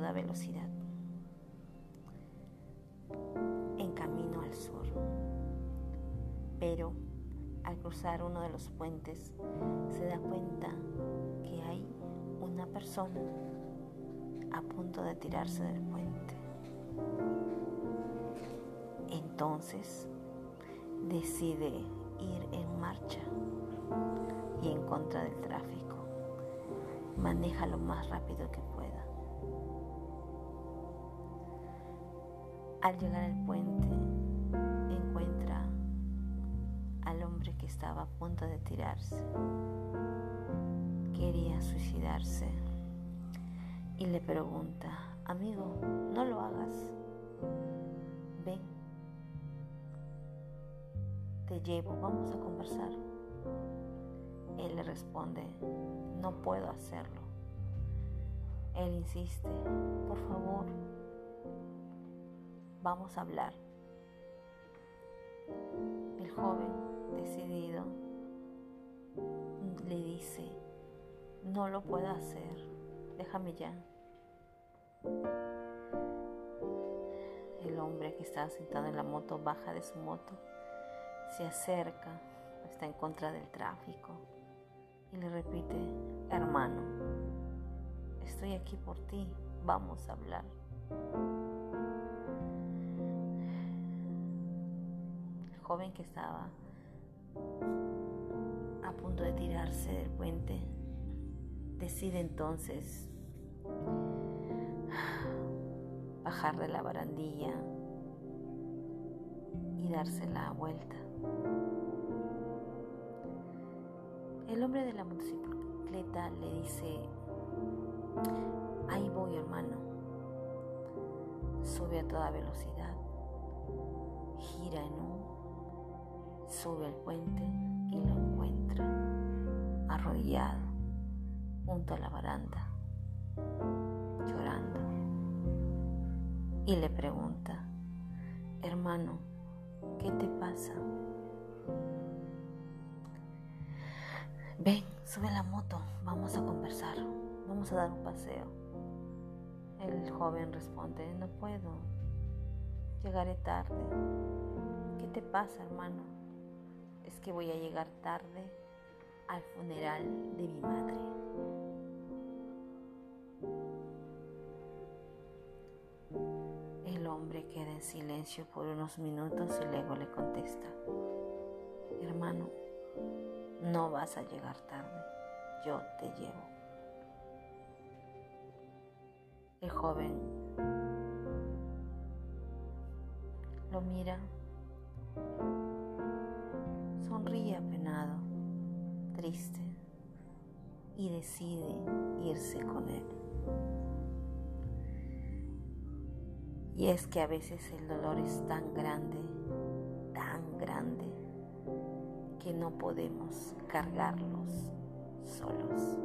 velocidad en camino al sur. Pero al cruzar uno de los puentes se da cuenta que hay una persona a punto de tirarse del puente. Entonces decide ir en marcha y en contra del tráfico. Maneja lo más rápido que pueda. Al llegar al puente, encuentra al hombre que estaba a punto de tirarse. Quería suicidarse y le pregunta, amigo, no lo hagas. Ven, te llevo, vamos a conversar. Él le responde, no puedo hacerlo. Él insiste, por favor, vamos a hablar. El joven, decidido, le dice, no lo puedo hacer, déjame ya. El hombre que estaba sentado en la moto baja de su moto, se acerca, está en contra del tráfico y le repite, hermano, estoy aquí por ti, vamos a hablar. Joven que estaba a punto de tirarse del puente decide entonces bajar de la barandilla y darse la vuelta. El hombre de la motocicleta le dice, ahí voy hermano, sube a toda velocidad, gira en un, sube al puente y lo encuentra arrodillado junto a la baranda, llorando, y le pregunta, hermano, ¿qué te pasa? Ven, sube la moto, vamos a conversar, vamos a dar un paseo. El joven responde, no puedo, llegaré tarde. ¿Qué te pasa, hermano? Es que voy a llegar tarde al funeral de mi madre. El hombre queda en silencio por unos minutos y luego le contesta, hermano, no vas a llegar tarde, yo te llevo. El joven lo mira, sonríe apenado, triste, y decide irse con él. Y es que a veces el dolor es tan grande, tan grande, que no podemos cargarlos solos.